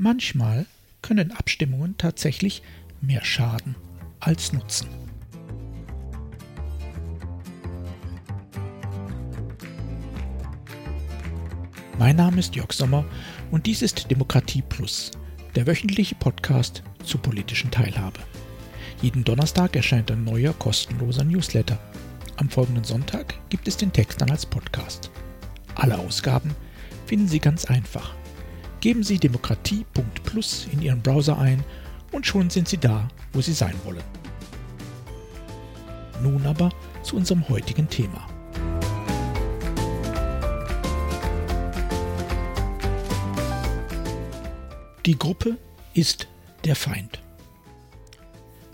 Manchmal können Abstimmungen tatsächlich mehr schaden als nutzen. Mein Name ist Jörg Sommer und dies ist Demokratie Plus, der wöchentliche Podcast zur politischen Teilhabe. Jeden Donnerstag erscheint ein neuer kostenloser Newsletter. Am folgenden Sonntag gibt es den Text dann als Podcast. Alle Ausgaben finden Sie ganz einfach. Geben Sie demokratie.plus in Ihren Browser ein und schon sind Sie da, wo Sie sein wollen. Nun aber zu unserem heutigen Thema. Die Gruppe ist der Feind.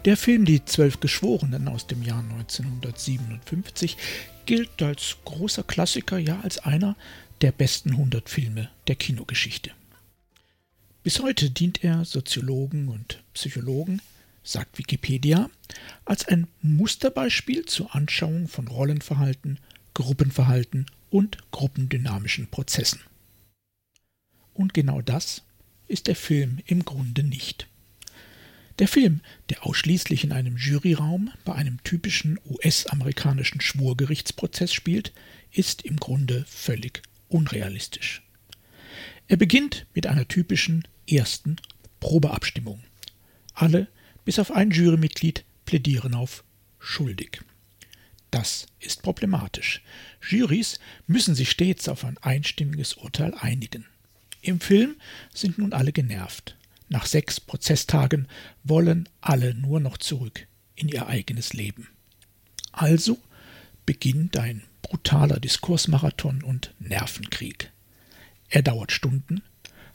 Der Film Die Zwölf Geschworenen aus dem Jahr 1957 gilt als großer Klassiker, ja als einer der besten 100 Filme der Kinogeschichte. Bis heute dient er Soziologen und Psychologen, sagt Wikipedia, als ein Musterbeispiel zur Anschauung von Rollenverhalten, Gruppenverhalten und gruppendynamischen Prozessen. Und genau das ist der Film im Grunde nicht. Der Film, der ausschließlich in einem Juryraum bei einem typischen US-amerikanischen Schwurgerichtsprozess spielt, ist im Grunde völlig unrealistisch. Er beginnt mit einer typischen ersten Probeabstimmung. Alle, bis auf ein Jurymitglied, plädieren auf schuldig. Das ist problematisch. Jurys müssen sich stets auf ein einstimmiges Urteil einigen. Im Film sind nun alle genervt. Nach sechs Prozesstagen wollen alle nur noch zurück in ihr eigenes Leben. Also beginnt ein brutaler Diskursmarathon und Nervenkrieg. Er dauert Stunden,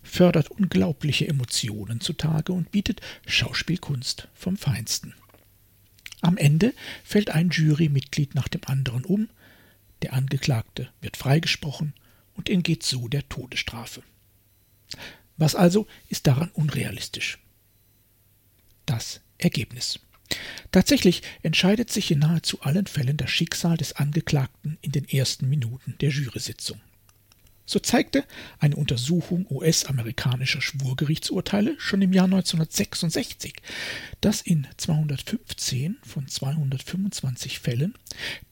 fördert unglaubliche Emotionen zutage und bietet Schauspielkunst vom Feinsten. Am Ende fällt ein Jurymitglied nach dem anderen um, der Angeklagte wird freigesprochen und entgeht so der Todesstrafe. Was also ist daran unrealistisch? Das Ergebnis. Tatsächlich entscheidet sich in nahezu allen Fällen das Schicksal des Angeklagten in den ersten Minuten der Jury-Sitzung. So zeigte eine Untersuchung US-amerikanischer Schwurgerichtsurteile schon im Jahr 1966, dass in 215 von 225 Fällen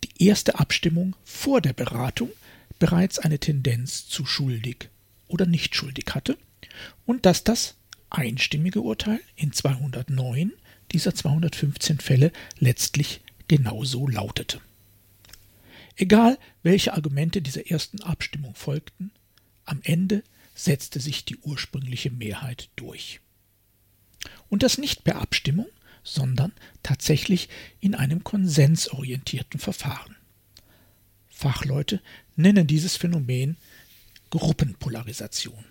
die erste Abstimmung vor der Beratung bereits eine Tendenz zu schuldig oder nicht schuldig hatte und dass das einstimmige Urteil in 209 dieser 215 Fälle letztlich genauso lautete. Egal, welche Argumente dieser ersten Abstimmung folgten, am Ende setzte sich die ursprüngliche Mehrheit durch. Und das nicht per Abstimmung, sondern tatsächlich in einem konsensorientierten Verfahren. Fachleute nennen dieses Phänomen Gruppenpolarisation.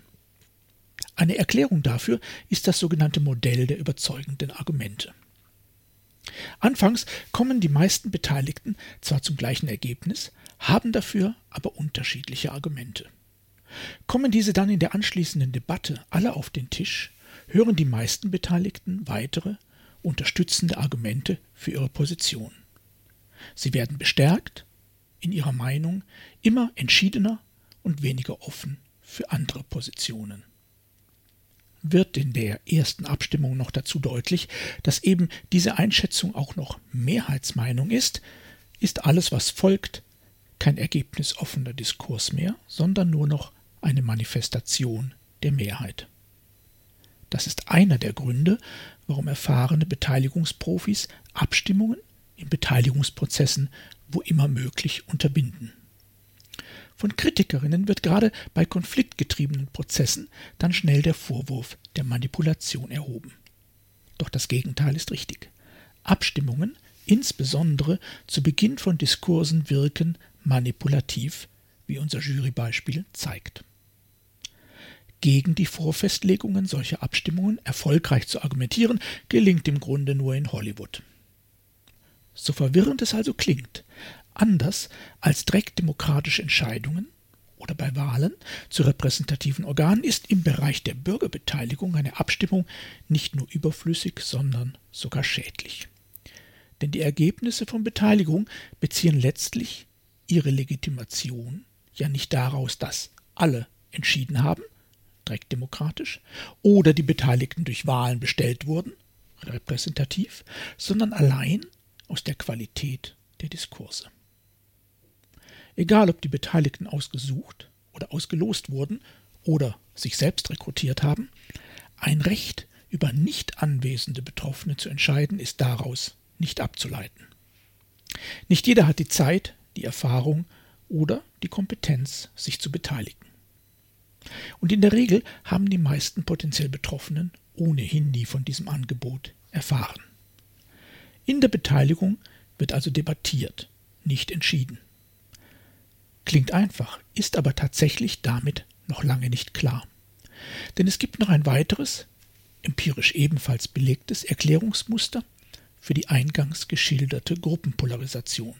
Eine Erklärung dafür ist das sogenannte Modell der überzeugenden Argumente. Anfangs kommen die meisten Beteiligten zwar zum gleichen Ergebnis, haben dafür aber unterschiedliche Argumente. Kommen diese dann in der anschließenden Debatte alle auf den Tisch, hören die meisten Beteiligten weitere, unterstützende Argumente für ihre Position. Sie werden bestärkt in ihrer Meinung, immer entschiedener und weniger offen für andere Positionen. Wird in der ersten Abstimmung noch dazu deutlich, dass eben diese Einschätzung auch noch Mehrheitsmeinung ist, ist alles, was folgt, kein ergebnisoffener Diskurs mehr, sondern nur noch eine Manifestation der Mehrheit. Das ist einer der Gründe, warum erfahrene Beteiligungsprofis Abstimmungen in Beteiligungsprozessen wo immer möglich unterbinden. Von Kritikerinnen wird gerade bei konfliktgetriebenen Prozessen dann schnell der Vorwurf der Manipulation erhoben. Doch das Gegenteil ist richtig. Abstimmungen, insbesondere zu Beginn von Diskursen, wirken manipulativ, wie unser Jurybeispiel zeigt. Gegen die Vorfestlegungen solcher Abstimmungen erfolgreich zu argumentieren, gelingt im Grunde nur in Hollywood. So verwirrend es also klingt, anders als direktdemokratische Entscheidungen oder bei Wahlen zu repräsentativen Organen ist im Bereich der Bürgerbeteiligung eine Abstimmung nicht nur überflüssig, sondern sogar schädlich. Denn die Ergebnisse von Beteiligung beziehen letztlich ihre Legitimation ja nicht daraus, dass alle entschieden haben, direkt demokratisch, oder die Beteiligten durch Wahlen bestellt wurden, repräsentativ, sondern allein aus der Qualität der Diskurse. Egal, ob die Beteiligten ausgesucht oder ausgelost wurden oder sich selbst rekrutiert haben, ein Recht über nicht anwesende Betroffene zu entscheiden, ist daraus nicht abzuleiten. Nicht jeder hat die Zeit, die Erfahrung oder die Kompetenz, sich zu beteiligen. Und in der Regel haben die meisten potenziell Betroffenen ohnehin nie von diesem Angebot erfahren. In der Beteiligung wird also debattiert, nicht entschieden. Klingt einfach, ist aber tatsächlich damit noch lange nicht klar. Denn es gibt noch ein weiteres, empirisch ebenfalls belegtes Erklärungsmuster für die eingangs geschilderte Gruppenpolarisation.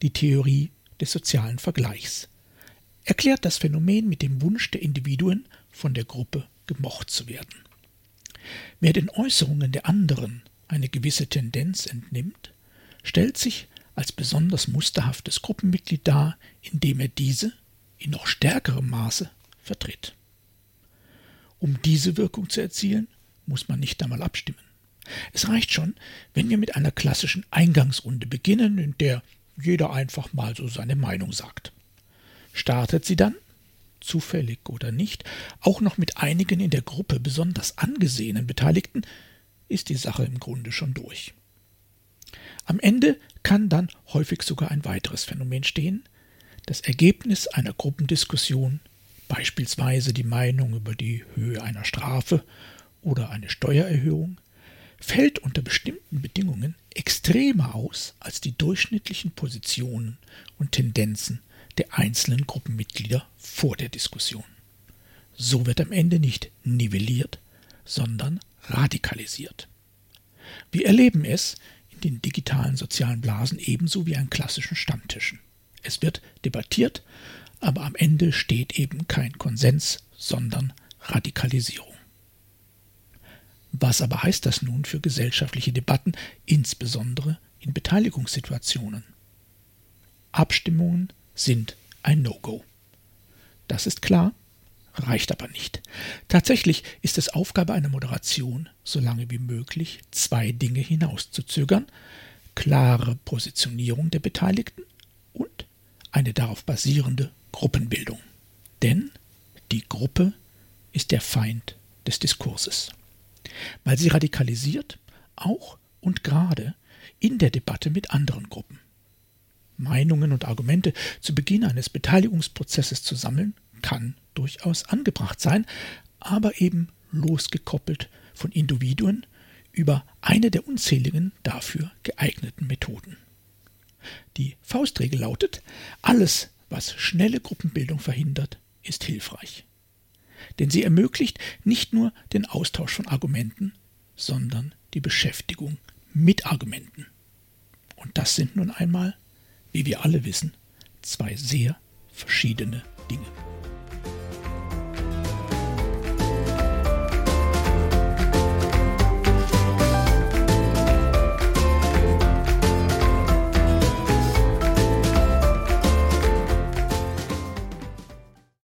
Die Theorie des sozialen Vergleichs erklärt das Phänomen mit dem Wunsch der Individuen, von der Gruppe gemocht zu werden. Wer den Äußerungen der anderen eine gewisse Tendenz entnimmt, stellt sich als besonders musterhaftes Gruppenmitglied dar, indem er diese in noch stärkerem Maße vertritt. Um diese Wirkung zu erzielen, muss man nicht einmal abstimmen. Es reicht schon, wenn wir mit einer klassischen Eingangsrunde beginnen, in der jeder einfach mal so seine Meinung sagt. Startet sie dann, zufällig oder nicht, auch noch mit einigen in der Gruppe besonders angesehenen Beteiligten, ist die Sache im Grunde schon durch. Am Ende kann dann häufig sogar ein weiteres Phänomen stehen, das Ergebnis einer Gruppendiskussion, beispielsweise die Meinung über die Höhe einer Strafe oder eine Steuererhöhung, fällt unter bestimmten Bedingungen extremer aus als die durchschnittlichen Positionen und Tendenzen der einzelnen Gruppenmitglieder vor der Diskussion. So wird am Ende nicht nivelliert, sondern radikalisiert. Wir erleben es den digitalen sozialen Blasen ebenso wie an klassischen Stammtischen. Es wird debattiert, aber am Ende steht eben kein Konsens, sondern Radikalisierung. Was aber heißt das nun für gesellschaftliche Debatten, insbesondere in Beteiligungssituationen? Abstimmungen sind ein No-Go. Das ist klar, reicht aber nicht. Tatsächlich ist es Aufgabe einer Moderation, so lange wie möglich zwei Dinge hinauszuzögern klare Positionierung der Beteiligten und eine darauf basierende Gruppenbildung. Denn die Gruppe ist der Feind des Diskurses weil sie radikalisiert, auch und gerade in der Debatte mit anderen Gruppen. Meinungen und Argumente zu Beginn eines Beteiligungsprozesses zu sammeln, kann durchaus angebracht sein, aber eben losgekoppelt von Individuen über eine der unzähligen dafür geeigneten Methoden. Die Faustregel lautet, alles, was schnelle Gruppenbildung verhindert, ist hilfreich denn sie ermöglicht nicht nur den Austausch von Argumenten, sondern die Beschäftigung mit Argumenten. Und das sind nun einmal, wie wir alle wissen, zwei sehr verschiedene Dinge.